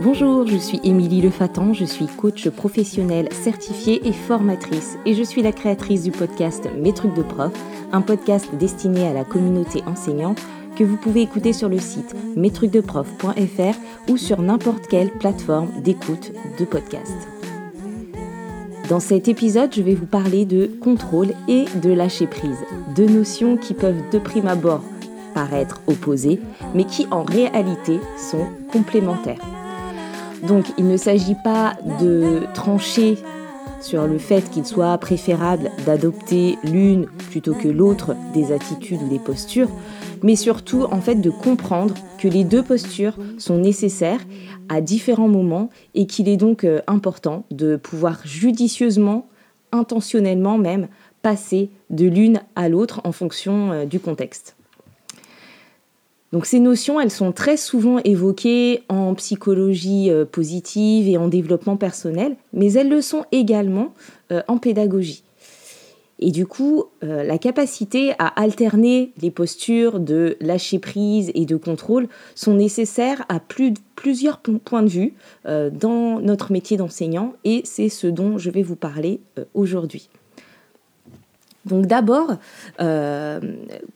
Bonjour, je suis Émilie Lefatan, je suis coach professionnelle certifiée et formatrice et je suis la créatrice du podcast Mes trucs de prof, un podcast destiné à la communauté enseignante que vous pouvez écouter sur le site mestrucsdeprof.fr ou sur n'importe quelle plateforme d'écoute de podcast. Dans cet épisode, je vais vous parler de contrôle et de lâcher prise, deux notions qui peuvent de prime abord paraître opposées, mais qui en réalité sont complémentaires. Donc il ne s'agit pas de trancher sur le fait qu'il soit préférable d'adopter l'une plutôt que l'autre des attitudes ou des postures, mais surtout en fait de comprendre que les deux postures sont nécessaires à différents moments et qu'il est donc euh, important de pouvoir judicieusement, intentionnellement même, passer de l'une à l'autre en fonction euh, du contexte. Donc ces notions, elles sont très souvent évoquées en psychologie euh, positive et en développement personnel, mais elles le sont également euh, en pédagogie. Et du coup, euh, la capacité à alterner les postures de lâcher prise et de contrôle sont nécessaires à plusieurs points de vue dans notre métier d'enseignant et c'est ce dont je vais vous parler aujourd'hui. Donc d'abord,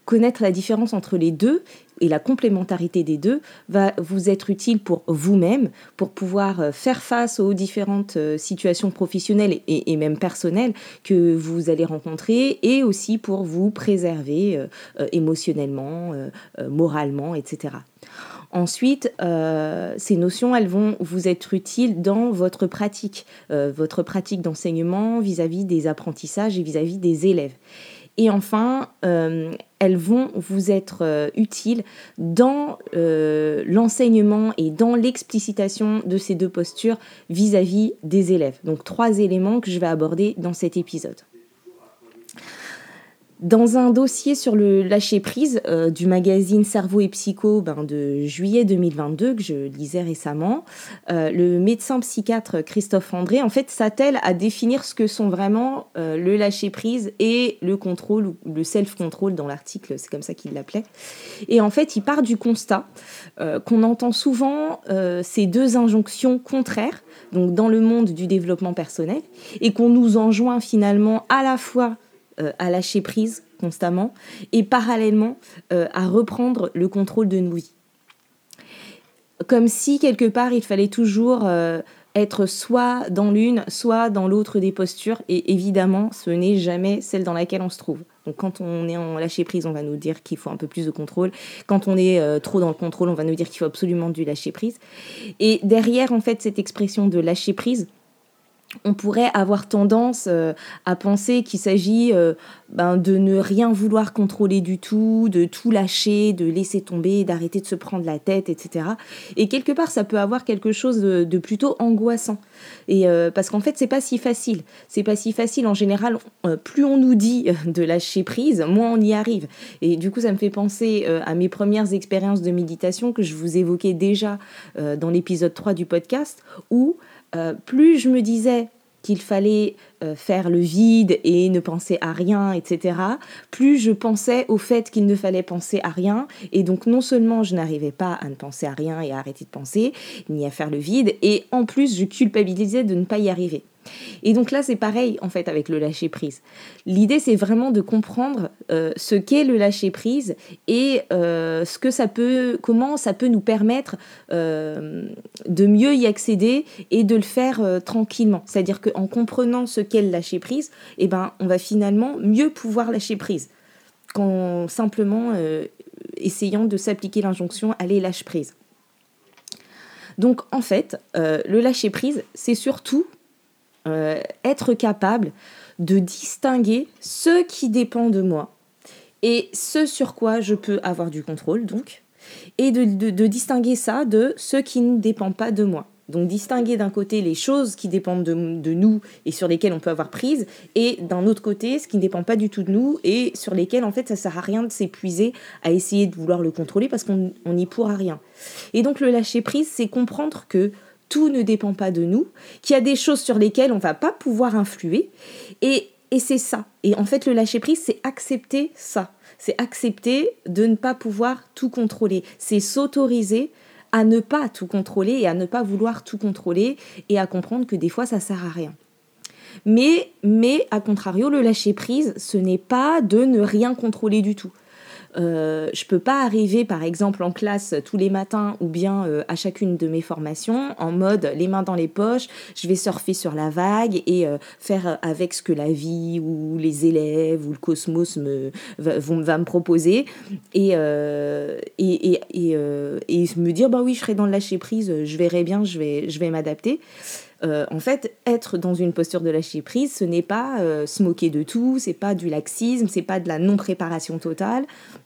connaître la différence entre les deux et la complémentarité des deux va vous être utile pour vous-même, pour pouvoir euh, faire face aux différentes euh, situations professionnelles et, même personnelles que vous allez rencontrer, et aussi pour vous préserver euh, émotionnellement, moralement, etc. Ensuite, ces notions, elles vont vous être utiles dans votre pratique, votre pratique d'enseignement vis-à-vis des apprentissages et vis à -vis des élèves. Et enfin, euh, elles vont vous être euh, utiles dans euh, l'enseignement et dans l'explicitation de ces deux postures vis à -vis des élèves. Donc trois éléments que je vais aborder dans cet épisode. Dans un dossier sur le lâcher-prise euh, du magazine Cerveau et Psycho ben, de juillet 2022 que je lisais récemment, euh, le médecin psychiatre Christophe André en fait s'attelle à définir ce que sont vraiment euh, le lâcher-prise et le contrôle ou le self-control dans l'article, c'est comme ça qu'il l'appelait. Et en fait, il part du constat qu'on entend souvent ces deux injonctions contraires donc dans le monde du développement personnel et qu'on nous enjoint finalement à la fois euh, à lâcher prise constamment et parallèlement euh, à reprendre le contrôle de nos vies. Comme si quelque part il fallait toujours euh, être soit dans l'une, soit dans l'autre des postures, et évidemment ce n'est jamais celle dans laquelle on se trouve. Donc quand on est en lâcher prise, on va nous dire qu'il faut un peu plus de contrôle. Quand on est trop dans le contrôle, on va nous dire qu'il faut absolument du lâcher prise. Et derrière en fait cette expression de lâcher prise, on pourrait avoir tendance euh, à penser qu'il s'agit euh, ben, de ne rien vouloir contrôler du tout, de tout lâcher, de laisser tomber, d'arrêter de se prendre la tête, etc. Et quelque part, ça peut avoir quelque chose de, plutôt angoissant. Et euh, parce qu'en fait, c'est pas si facile. C'est pas si facile en général. plus on nous dit de lâcher prise, moins on y arrive. Et du coup, ça me fait penser à mes premières expériences de méditation que je vous évoquais déjà dans l'épisode 3 du podcast, où euh, plus je me disais qu'il fallait euh, faire le vide et ne penser à rien, etc., plus je pensais au fait qu'il ne fallait penser à rien. Et donc non seulement je n'arrivais pas à ne penser à rien et à arrêter de penser, ni à faire le vide, et en plus je culpabilisais de ne pas y arriver. Et donc là, c'est pareil en fait avec le lâcher prise. L'idée, c'est vraiment de comprendre euh, ce qu'est le lâcher prise et euh, ce que ça peut, comment ça peut nous permettre euh, de mieux y accéder et de le faire tranquillement. C'est-à-dire qu'en comprenant ce qu'est le lâcher prise, eh ben, on va finalement mieux pouvoir lâcher prise qu'en simplement essayant de s'appliquer l'injonction allez lâche prise. Donc en fait, le lâcher prise, c'est surtout euh, être capable de distinguer ce qui dépend de moi et ce sur quoi je peux avoir du contrôle, donc, et de, distinguer ça de ce qui ne dépend pas de moi. Donc distinguer d'un côté les choses qui dépendent de, nous et sur lesquelles on peut avoir prise, et d'un autre côté ce qui ne dépend pas du tout de nous et sur lesquelles en fait ça sert à rien de s'épuiser à essayer de vouloir le contrôler parce qu'on n'y pourra rien. Et donc le lâcher prise, c'est comprendre que tout ne dépend pas de nous, qu'il y a des choses sur lesquelles on va pas pouvoir influer. Et, c'est ça. Et en fait, le lâcher-prise, c'est accepter ça. C'est accepter de ne pas pouvoir tout contrôler. C'est s'autoriser à ne pas tout contrôler et à ne pas vouloir tout contrôler et à comprendre que des fois ça sert à rien. Mais, mais à contrario, le lâcher prise, ce n'est pas de ne rien contrôler du tout. Euh, je peux pas arriver, par exemple, en classe tous les matins ou bien euh, à chacune de mes formations en mode les mains dans les poches, je vais surfer sur la vague et euh, faire avec ce que la vie ou les élèves ou le cosmos me, va, me proposer et, et, et, et, et, me dire bah oui, je serai dans le lâcher prise, je verrai bien, je vais, je vais m'adapter. Euh, en fait, être dans une posture de lâcher prise, ce n'est pas se moquer de tout, c'est pas du laxisme, c'est pas de la non préparation totale, euh,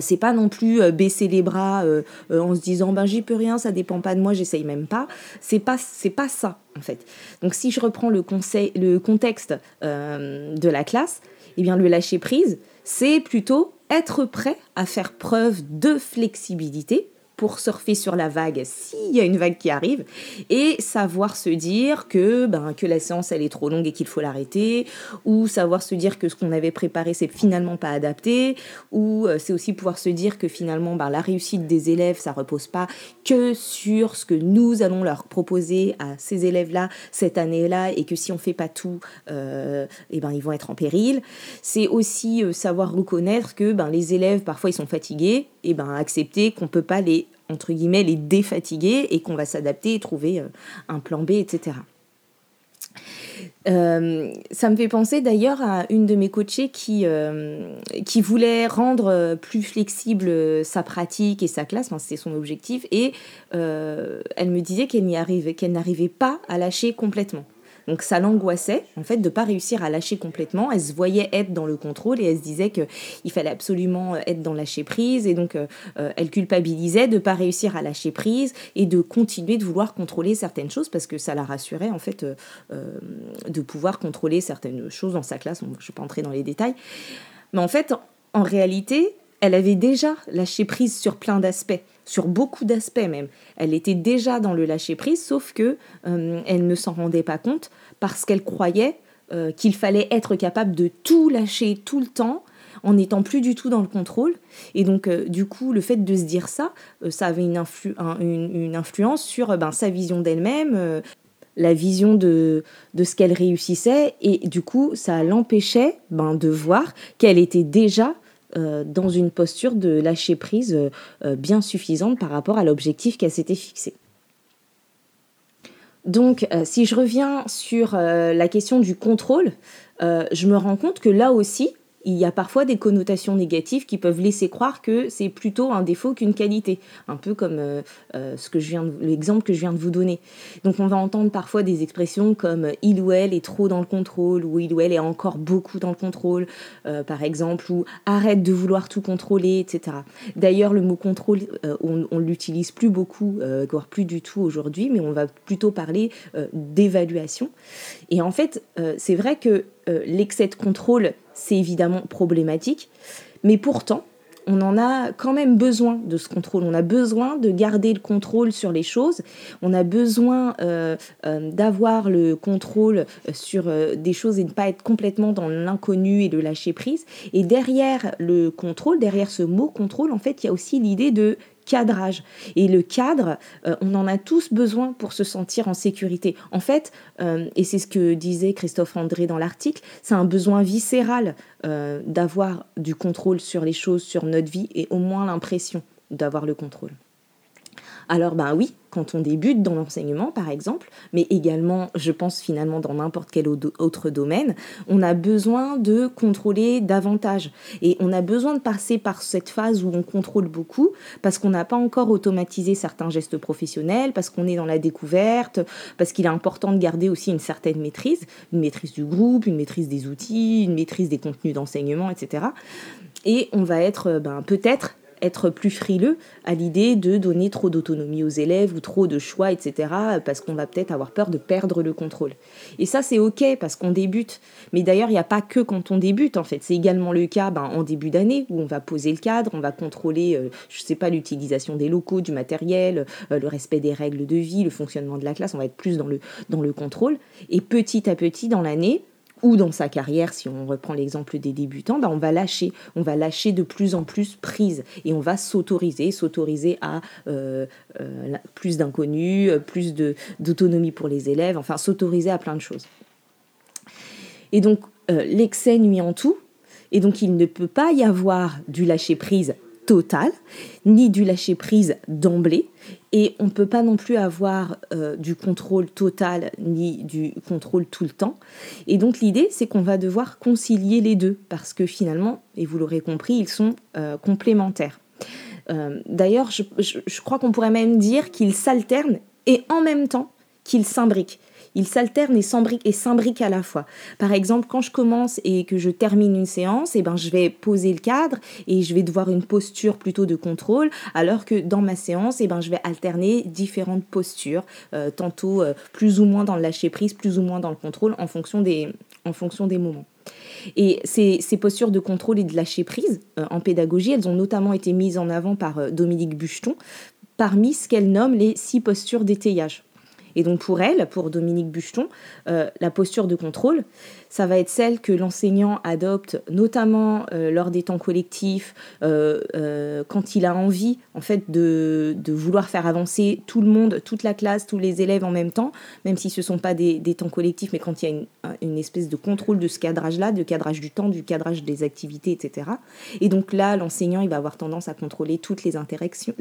c'est pas non plus euh, baisser les bras euh, en se disant ben j'y peux rien, ça dépend pas de moi, j'essaye même pas. C'est pas c'est pas ça en fait. Donc si je reprends le conseil le contexte de la classe, eh bien le lâcher prise, c'est plutôt être prêt à faire preuve de flexibilité pour surfer sur la vague s'il y a une vague qui arrive et savoir se dire que ben que la séance elle est trop longue et qu'il faut l'arrêter ou savoir se dire que ce qu'on avait préparé c'est finalement pas adapté ou euh, c'est aussi pouvoir se dire que finalement ben, la réussite des élèves ça repose pas que sur ce que nous allons leur proposer à ces élèves là cette année là et que si on fait pas tout euh, et eh ben ils vont être en péril. C'est aussi euh, savoir reconnaître que ben les élèves parfois ils sont fatigués et ben accepter qu'on peut pas les entre guillemets les défatiguer et qu'on va s'adapter et trouver euh, un plan B, etc. Euh, ça me fait penser d'ailleurs à une de mes coachées qui, euh, qui voulait rendre plus flexible sa pratique et sa classe, enfin, c'était son objectif, et elle me disait qu'elle n'y arrivait, qu'elle n'arrivait pas à lâcher complètement. Donc ça l'angoissait en fait de pas réussir à lâcher complètement. Elle se voyait être dans le contrôle et elle se disait que il fallait absolument euh, être dans lâcher prise et donc euh, euh, elle culpabilisait de pas réussir à lâcher prise et de continuer de vouloir contrôler certaines choses parce que ça la rassurait en fait de pouvoir contrôler certaines choses dans sa classe. je ne vais pas entrer dans les détails, mais en fait en réalité elle avait déjà lâché prise sur plein d'aspects sur beaucoup d'aspects même. Elle était déjà dans le lâcher-prise, sauf que euh, elle ne s'en rendait pas compte parce qu'elle croyait euh, qu'il fallait être capable de tout lâcher tout le temps en n'étant plus du tout dans le contrôle. Et donc, euh, du coup, le fait de se dire ça, ça avait une, influence sur ben, sa vision d'elle-même, la vision de, de ce qu'elle réussissait. Et du coup, ça l'empêchait ben, de voir qu'elle était déjà euh, dans une posture de lâcher prise euh, euh, bien suffisante par rapport à l'objectif qu'elle s'était fixé. Donc, si je reviens sur la question du contrôle, je me rends compte que là aussi, il y a parfois des connotations négatives qui peuvent laisser croire que c'est plutôt un défaut qu'une qualité, un peu comme euh, euh, l'exemple que je viens de vous donner. Donc on va entendre parfois des expressions comme il ou elle est trop dans le contrôle ou il ou elle est encore beaucoup dans le contrôle, euh, par exemple, ou arrête de vouloir tout contrôler, etc. D'ailleurs, le mot contrôle, on, on l'utilise plus beaucoup, voire plus du tout aujourd'hui, mais on va plutôt parler d'évaluation. Et en fait, c'est vrai que l'excès de contrôle c'est évidemment problématique, mais pourtant, on en a quand même besoin de ce contrôle. On a besoin de garder le contrôle sur les choses. On a besoin euh, euh, d'avoir le contrôle sur euh, des choses et ne pas être complètement dans l'inconnu et le lâcher prise. Et derrière le contrôle, derrière ce mot contrôle, en fait, il y a aussi l'idée de cadrage. Et le cadre, euh, on en a tous besoin pour se sentir en sécurité. En fait, euh, et c'est ce que disait Christophe André dans l'article, c'est un besoin viscéral euh, d'avoir du contrôle sur les choses, sur notre vie, et au moins l'impression d'avoir le contrôle. Alors ben oui, quand on débute dans l'enseignement par exemple, mais également je pense finalement dans n'importe quel autre domaine, on a besoin de contrôler davantage. Et on a besoin de passer par cette phase où on contrôle beaucoup parce qu'on n'a pas encore automatisé certains gestes professionnels, parce qu'on est dans la découverte, parce qu'il est important de garder aussi une certaine maîtrise, une maîtrise du groupe, une maîtrise des outils, une maîtrise des contenus d'enseignement, etc. Et on va être ben, peut-être être plus frileux à l'idée de donner trop d'autonomie aux élèves ou trop de choix, etc., parce qu'on va peut-être avoir peur de perdre le contrôle. Et ça, c'est OK parce qu'on débute. Mais d'ailleurs, il n'y a pas que quand on débute, en fait. C'est également le cas ben, en début d'année où on va poser le cadre, on va contrôler, euh, je ne sais pas, l'utilisation des locaux, du matériel, euh, le respect des règles de vie, le fonctionnement de la classe. On va être plus dans le, dans le contrôle. Et petit à petit, dans l'année, ou dans sa carrière, si on reprend l'exemple des débutants, ben on va lâcher, on va lâcher de plus en plus prise. Et on va s'autoriser, s'autoriser à euh, euh, plus d'inconnus, plus d'autonomie pour les élèves, enfin s'autoriser à plein de choses. Et donc l'excès nuit en tout, et donc il ne peut pas y avoir du lâcher prise total, ni du lâcher prise d'emblée, et on ne peut pas non plus avoir euh, du contrôle total ni du contrôle tout le temps. Et donc l'idée, c'est qu'on va devoir concilier les deux, parce que finalement, et vous l'aurez compris, ils sont euh, complémentaires. Euh, d'ailleurs, je crois qu'on pourrait même dire qu'ils s'alternent et en même temps qu'ils s'imbriquent. Ils s'alternent et s'imbriquent à la fois. Par exemple, quand je commence et que je termine une séance, eh ben, je vais poser le cadre et je vais devoir une posture plutôt de contrôle, alors que dans ma séance, eh ben, je vais alterner différentes postures, euh, tantôt euh, plus ou moins dans le lâcher-prise, plus ou moins dans le contrôle, en fonction des, en fonction des moments. Et ces, ces, postures de contrôle et de lâcher prise euh, en pédagogie, elles ont notamment été mises en avant par Dominique Bucheton parmi ce qu'elle nomme les six postures d'étayage. Et donc pour elle, pour Dominique Bucheton, euh, la posture de contrôle, ça va être celle que l'enseignant adopte notamment euh, lors des temps collectifs, euh, quand il a envie en fait de, vouloir faire avancer tout le monde, toute la classe, tous les élèves en même temps, même si ce ne sont pas des, temps collectifs, mais quand il y a une, espèce de contrôle de ce cadrage-là, de cadrage du temps, du cadrage des activités, etc. Et donc là, l'enseignant, il va avoir tendance à contrôler toutes les interactions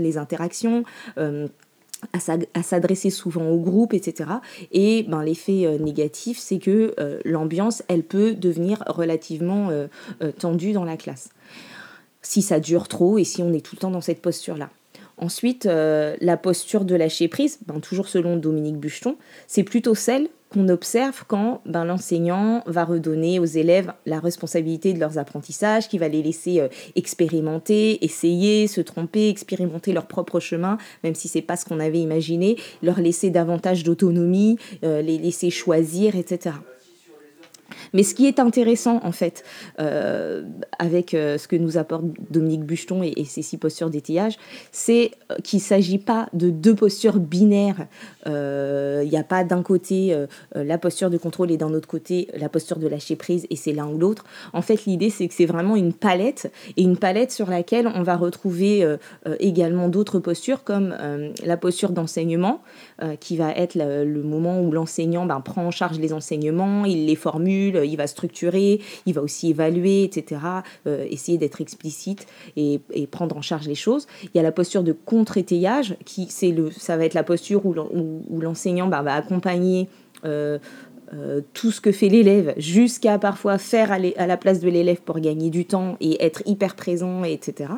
à s'adresser souvent au groupe, etc. Et ben, l'effet euh, négatif, c'est que euh, l'ambiance, elle peut devenir relativement euh, tendue dans la classe. Si ça dure trop et si on est tout le temps dans cette posture-là. Ensuite, la posture de lâcher prise, ben, toujours selon Dominique Bucheton, c'est plutôt celle qu'on observe quand ben, l'enseignant va redonner aux élèves la responsabilité de leurs apprentissages, qui va les laisser euh, expérimenter, essayer, se tromper, expérimenter leur propre chemin, même si c'est pas ce qu'on avait imaginé, leur laisser davantage d'autonomie, euh, les laisser choisir, etc. Mais ce qui est intéressant, en fait, euh, avec euh, ce que nous apporte Dominique Bucheton et, ses six postures d'étayage, c'est euh, qu'il ne s'agit pas de deux postures binaires. Il n'y a pas d'un côté la posture de contrôle et d'un autre côté la posture de lâcher prise et c'est l'un ou l'autre. En fait, l'idée, c'est que c'est vraiment une palette et une palette sur laquelle on va retrouver également d'autres postures comme la posture d'enseignement qui va être le, moment où l'enseignant ben, prend en charge les enseignements, il les formule, il va structurer, il va aussi évaluer, etc., euh, essayer d'être explicite et, prendre en charge les choses. Il y a la posture de contre-étayage, qui c'est le, ça va être la posture où, l'enseignant bah, va accompagner euh, euh, tout ce que fait l'élève, jusqu'à parfois faire à, la place de l'élève pour gagner du temps et être hyper présent, etc.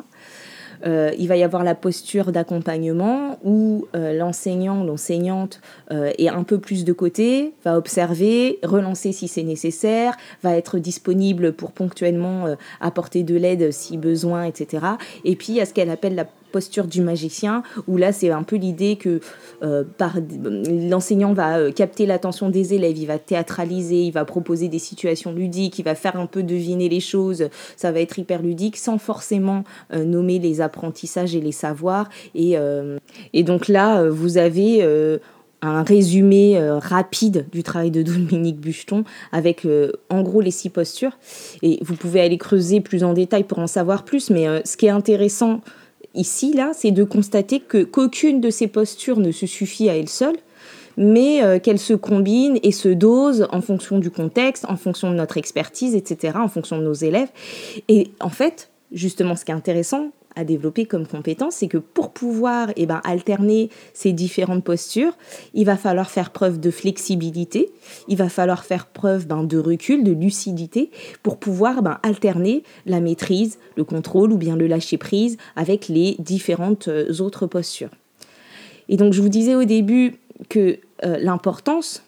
Euh, il va y avoir la posture d'accompagnement où euh, l'enseignant, l'enseignante euh, est un peu plus de côté, va observer, relancer si c'est nécessaire, va être disponible pour ponctuellement apporter de l'aide si besoin, etc. Et puis il y a ce qu'elle appelle la posture du magicien, où là c'est un peu l'idée que euh, l'enseignant va euh, capter l'attention des élèves, il va théâtraliser, il va proposer des situations ludiques, il va faire un peu deviner les choses, ça va être hyper ludique sans forcément euh, nommer les apprentissages et les savoirs. Et, et donc là, vous avez un résumé rapide du travail de Dominique Bucheton avec en gros les six postures. Et vous pouvez aller creuser plus en détail pour en savoir plus, mais ce qui est intéressant ici, là, c'est de constater que qu'aucune de ces postures ne se suffit à elle seule, mais euh, qu'elles se combinent et se dosent en fonction du contexte, en fonction de notre expertise, etc., en fonction de nos élèves. Et en fait, justement, ce qui est intéressant, à développer comme compétence, c'est que pour pouvoir eh ben, alterner ces différentes postures, il va falloir faire preuve de flexibilité, il va falloir faire preuve ben, de recul, de lucidité, pour pouvoir ben, alterner la maîtrise, le contrôle ou bien le lâcher-prise avec les différentes euh, autres postures. Et donc je vous disais au début que euh, l'importance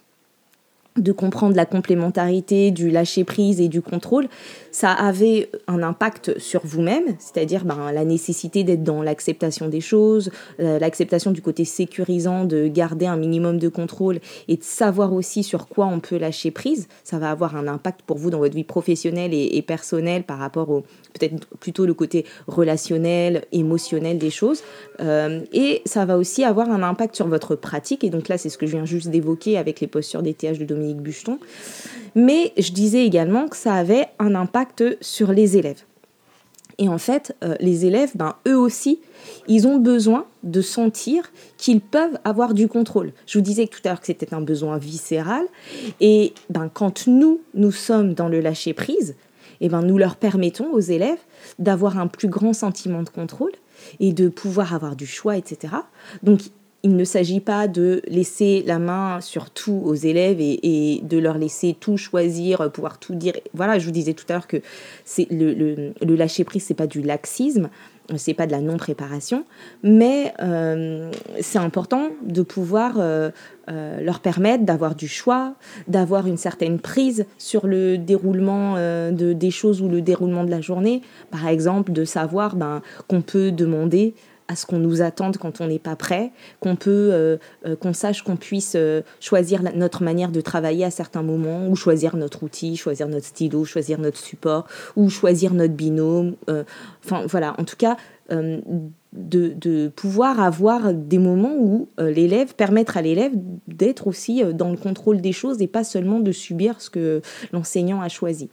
de comprendre la complémentarité du lâcher prise et du contrôle, ça avait un impact sur vous-même, c'est-à-dire ben, la nécessité d'être dans l'acceptation des choses, euh, l'acceptation du côté sécurisant, de garder un minimum de contrôle et de savoir aussi sur quoi on peut lâcher prise. Ça va avoir un impact pour vous dans votre vie professionnelle et, personnelle par rapport au peut-être plutôt le côté relationnel, émotionnel des choses. Euh, et ça va aussi avoir un impact sur votre pratique. Et donc là, c'est ce que je viens juste d'évoquer avec les postures des TH de Dominique Bucheton. Mais je disais également que ça avait un impact sur les élèves. Et en fait, euh, les élèves, ben, eux aussi, ils ont besoin de sentir qu'ils peuvent avoir du contrôle. Je vous disais tout à l'heure que c'était un besoin viscéral. Et ben, quand nous, nous sommes dans le lâcher-prise, et ben, nous leur permettons aux élèves d'avoir un plus grand sentiment de contrôle et de pouvoir avoir du choix, etc. Donc, il ne s'agit pas de laisser la main sur tout aux élèves et, de leur laisser tout choisir, pouvoir tout dire. Voilà, je vous disais tout à l'heure que le, lâcher prise, c'est pas du laxisme, c'est pas de la non préparation, mais euh, c'est important de pouvoir euh, euh, leur permettre d'avoir du choix, d'avoir une certaine prise sur le déroulement de, des choses ou le déroulement de la journée. Par exemple, de savoir ben, qu'on peut demander à ce qu'on nous attende quand on n'est pas prêt, qu'on peut, euh, euh, qu'on sache qu'on puisse euh, choisir notre manière de travailler à certains moments, ou choisir notre outil, choisir notre stylo, choisir notre support, ou choisir notre binôme. Enfin voilà, en tout cas, de, de, pouvoir avoir des moments où l'élève, permettre à l'élève d'être aussi dans le contrôle des choses et pas seulement de subir ce que l'enseignant a choisi.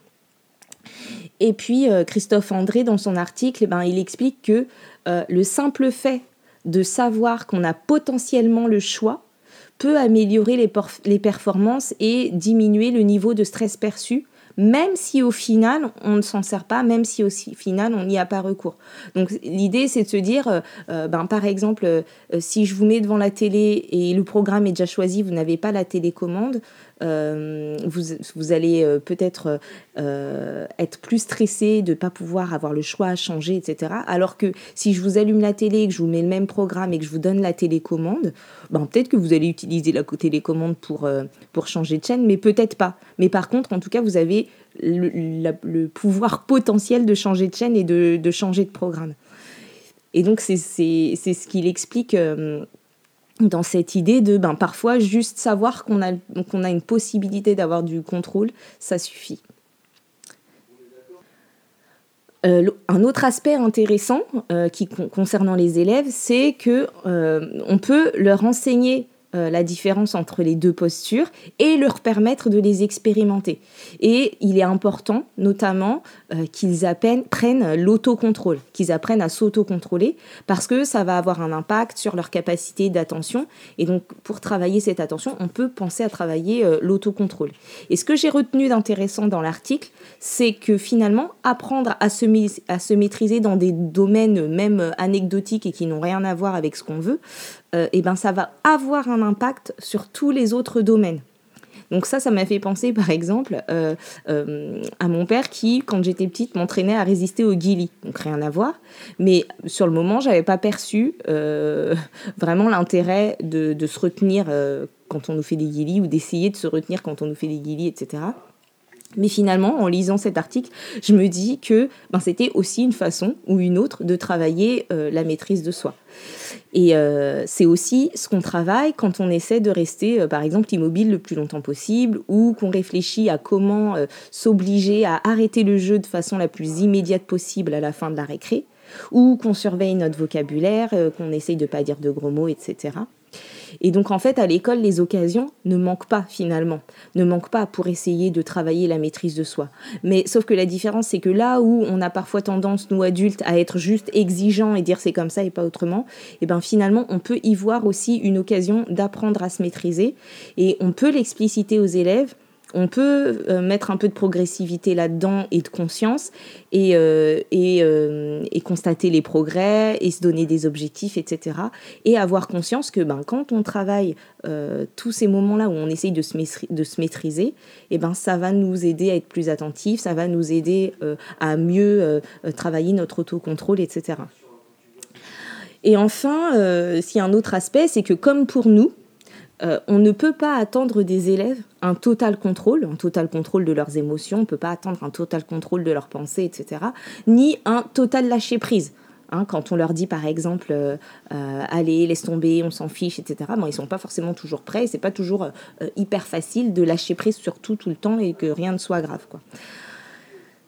Et puis Christophe André, dans son article, eh ben, il explique que euh, le simple fait de savoir qu'on a potentiellement le choix peut améliorer les, performances et diminuer le niveau de stress perçu même si au final on ne s'en sert pas, même si au final on n'y a pas recours. Donc l'idée c'est de se dire, euh, euh, ben, par exemple, si je vous mets devant la télé et le programme est déjà choisi, vous n'avez pas la télécommande, euh, vous, allez euh, peut-être euh, être plus stressé de ne pas pouvoir avoir le choix à changer, etc. Alors que si je vous allume la télé, que je vous mets le même programme et que je vous donne la télécommande, ben, peut-être que vous allez utiliser la télécommande pour, pour changer de chaîne, mais peut-être pas. Mais par contre, en tout cas, vous avez le, pouvoir potentiel de changer de chaîne et de, de changer de programme. Et donc, c'est ce qu'il explique dans cette idée de ben, parfois juste savoir qu'on a, qu'on a une possibilité d'avoir du contrôle, ça suffit. Euh, un autre aspect intéressant euh, qui, concernant les élèves, c'est que euh, on peut leur enseigner euh, la différence entre les deux postures et leur permettre de les expérimenter. Et il est important, notamment, euh, qu'ils prennent l'autocontrôle, qu'ils apprennent à s'autocontrôler, parce que ça va avoir un impact sur leur capacité d'attention. Et donc, pour travailler cette attention, on peut penser à travailler euh, l'autocontrôle. Et ce que j'ai retenu d'intéressant dans l'article, c'est que finalement, apprendre à se, à se maîtriser dans des domaines même anecdotiques et qui n'ont rien à voir avec ce qu'on veut, euh, eh ben, ça va avoir un impact sur tous les autres domaines. Donc ça, ça m'a fait penser, par exemple, euh, euh, à mon père qui, quand j'étais petite, m'entraînait à résister au guili. Donc rien à voir. Mais sur le moment, j'avais pas perçu vraiment l'intérêt de, de, se retenir quand on nous fait des guilis ou d'essayer de se retenir quand on nous fait des guilis, etc. Mais finalement, en lisant cet article, je me dis que ben, c'était aussi une façon ou une autre de travailler euh, la maîtrise de soi. Et euh, c'est aussi ce qu'on travaille quand on essaie de rester, euh, par exemple, immobile le plus longtemps possible, ou qu'on réfléchit à comment s'obliger à arrêter le jeu de façon la plus immédiate possible à la fin de la récré, ou qu'on surveille notre vocabulaire, qu'on essaye de ne pas dire de gros mots, etc. Et donc en fait, à l'école, les occasions ne manquent pas finalement, ne manquent pas pour essayer de travailler la maîtrise de soi. Mais sauf que la différence, c'est que là où on a parfois tendance, nous adultes, à être juste exigeants et dire c'est comme ça et pas autrement, et eh ben finalement, on peut y voir aussi une occasion d'apprendre à se maîtriser et on peut l'expliciter aux élèves on peut euh, mettre un peu de progressivité là-dedans et de conscience et, euh, euh, et, constater les progrès et se donner des objectifs, etc. Et avoir conscience que ben, quand on travaille tous ces moments-là où on essaye de se, de se maîtriser, et eh ben, ça va nous aider à être plus attentifs, ça va nous aider à mieux travailler notre autocontrôle, etc. Et enfin, s'il y a un autre aspect, c'est que comme pour nous, euh, on ne peut pas attendre des élèves un total contrôle, un total contrôle de leurs émotions, on ne peut pas attendre un total contrôle de leurs pensées, etc., ni un total lâcher prise. Hein, quand on leur dit par exemple euh, euh, allez laisse tomber on s'en fiche etc bon ils sont pas forcément toujours prêts c'est pas toujours hyper facile de lâcher prise sur tout tout le temps et que rien ne soit grave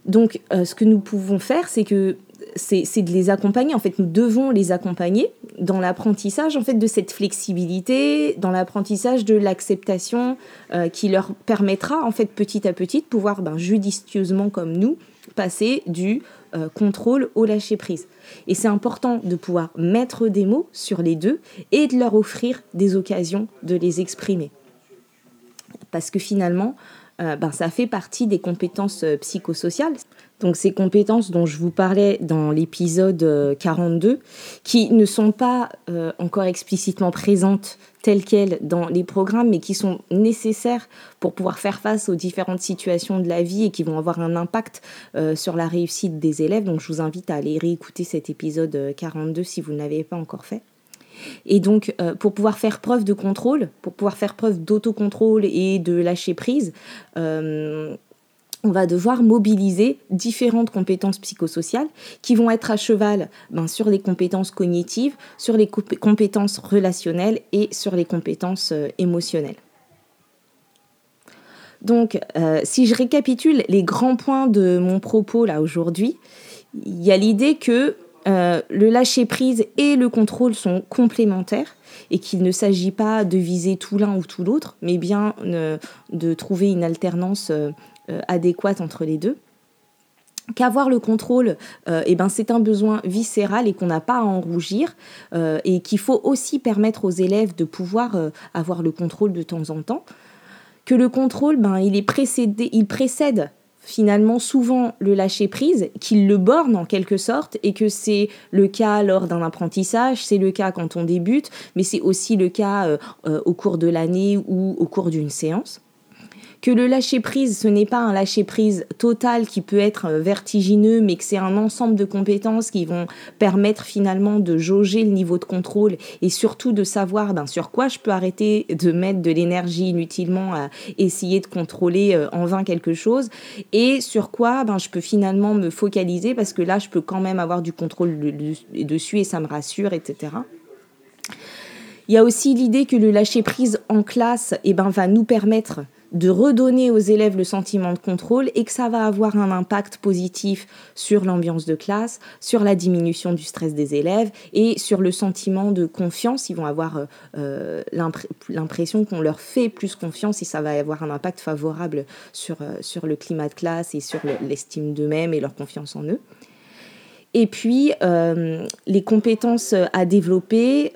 donc ce que nous pouvons faire c'est que c'est de les accompagner. En fait, nous devons les accompagner dans l'apprentissage en fait de cette flexibilité, dans l'apprentissage de l'acceptation euh, qui leur permettra en fait petit à petit de pouvoir ben, judicieusement comme nous passer du euh, contrôle au lâcher prise. Et c'est important de pouvoir mettre des mots sur les deux et de leur offrir des occasions de les exprimer. Parce que finalement, euh, ben, ça fait partie des compétences psychosociales. Donc ces compétences dont je vous parlais dans l'épisode 42, euh, qui ne sont pas euh, encore explicitement présentes telles quelles dans les programmes, mais qui sont nécessaires pour pouvoir faire face aux différentes situations de la vie et qui vont avoir un impact euh, sur la réussite des élèves. Donc je vous invite à aller réécouter cet épisode 42 si vous ne l'avez pas encore fait. Et donc, pour pouvoir faire preuve de contrôle, pour pouvoir faire preuve d'autocontrôle et de lâcher prise, on va devoir mobiliser différentes compétences psychosociales qui vont être à cheval ben, sur les compétences cognitives, sur les compétences relationnelles et sur les compétences euh, émotionnelles. Donc, euh, si je récapitule les grands points de mon propos là aujourd'hui, il y a l'idée que euh, le lâcher prise et le contrôle sont complémentaires et qu'il ne s'agit pas de viser tout l'un ou tout l'autre, mais bien de trouver une alternance adéquate entre les deux qu'avoir le contrôle, euh, eh ben, c'est un besoin viscéral et qu'on n'a pas à en rougir, euh, et qu'il faut aussi permettre aux élèves de pouvoir avoir le contrôle de temps en temps. Que le contrôle, ben, il, est précédé, il précède finalement souvent le lâcher prise, qu'il le borne en quelque sorte, et que c'est le cas lors d'un apprentissage, c'est le cas quand on débute, mais c'est aussi le cas au cours de l'année ou au cours d'une séance que le lâcher-prise, ce n'est pas un lâcher-prise total qui peut être euh, vertigineux, mais que c'est un ensemble de compétences qui vont permettre finalement de jauger le niveau de contrôle et surtout de savoir ben, sur quoi je peux arrêter de mettre de l'énergie inutilement à essayer de contrôler euh, en vain quelque chose et sur quoi ben, je peux finalement me focaliser parce que là, je peux quand même avoir du contrôle dessus et ça me rassure, etc. Il y a aussi l'idée que le lâcher prise en classe eh ben, va nous permettre de redonner aux élèves le sentiment de contrôle et que ça va avoir un impact positif sur l'ambiance de classe, sur la diminution du stress des élèves et sur le sentiment de confiance. Ils vont avoir euh, euh, l'impression qu'on leur fait plus confiance et ça va avoir un impact favorable sur, euh, le climat de classe et sur l'estime d'eux-mêmes et leur confiance en eux. Et puis, les compétences à développer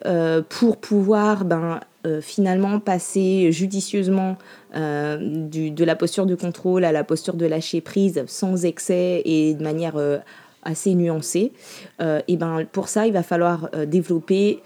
pour pouvoir ben, finalement passer judicieusement euh, de la posture de contrôle à la posture de lâcher prise sans excès et de manière euh, assez nuancée, euh, et ben pour ça, il va falloir développer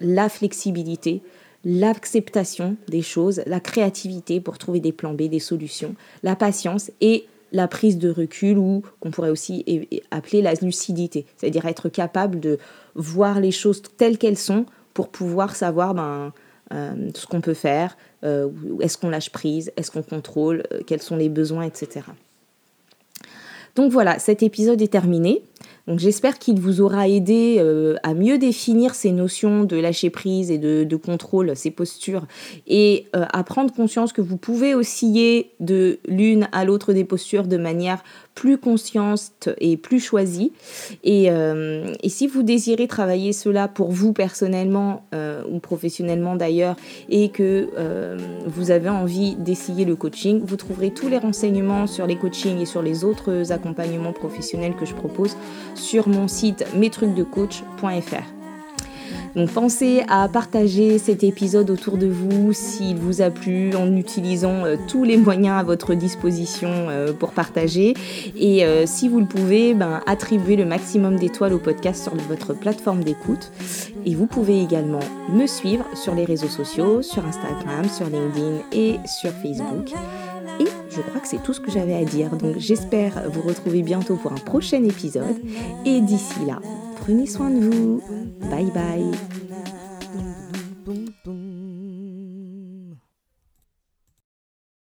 la flexibilité, l'acceptation des choses, la créativité pour trouver des plans B, des solutions, la patience et la prise de recul ou qu'on pourrait aussi appeler la lucidité, c'est-à-dire être capable de voir les choses telles qu'elles sont pour pouvoir savoir ben, euh, ce qu'on peut faire, euh, est-ce qu'on lâche prise, est-ce qu'on contrôle, euh, quels sont les besoins, etc. Donc voilà, cet épisode est terminé. Donc j'espère qu'il vous aura aidé euh, à mieux définir ces notions de lâcher prise et de, contrôle, ces postures, et euh, à prendre conscience que vous pouvez osciller de l'une à l'autre des postures de manière plus consciente et plus choisie. Et, euh, et si vous désirez travailler cela pour vous personnellement ou professionnellement d'ailleurs, et que vous avez envie d'essayer le coaching, vous trouverez tous les renseignements sur les coachings et sur les autres accompagnements professionnels que je propose sur mon site mestrucsdecoach.fr. Donc pensez à partager cet épisode autour de vous s'il vous a plu en utilisant euh, tous les moyens à votre disposition euh, pour partager. Et euh, si vous le pouvez, ben, attribuez le maximum d'étoiles au podcast sur votre plateforme d'écoute. Et vous pouvez également me suivre sur les réseaux sociaux, sur Instagram, sur LinkedIn et sur Facebook. Et je crois que c'est tout ce que j'avais à dire. Donc j'espère vous retrouver bientôt pour un prochain épisode. Et d'ici là, prenez soin de vous. Bye bye.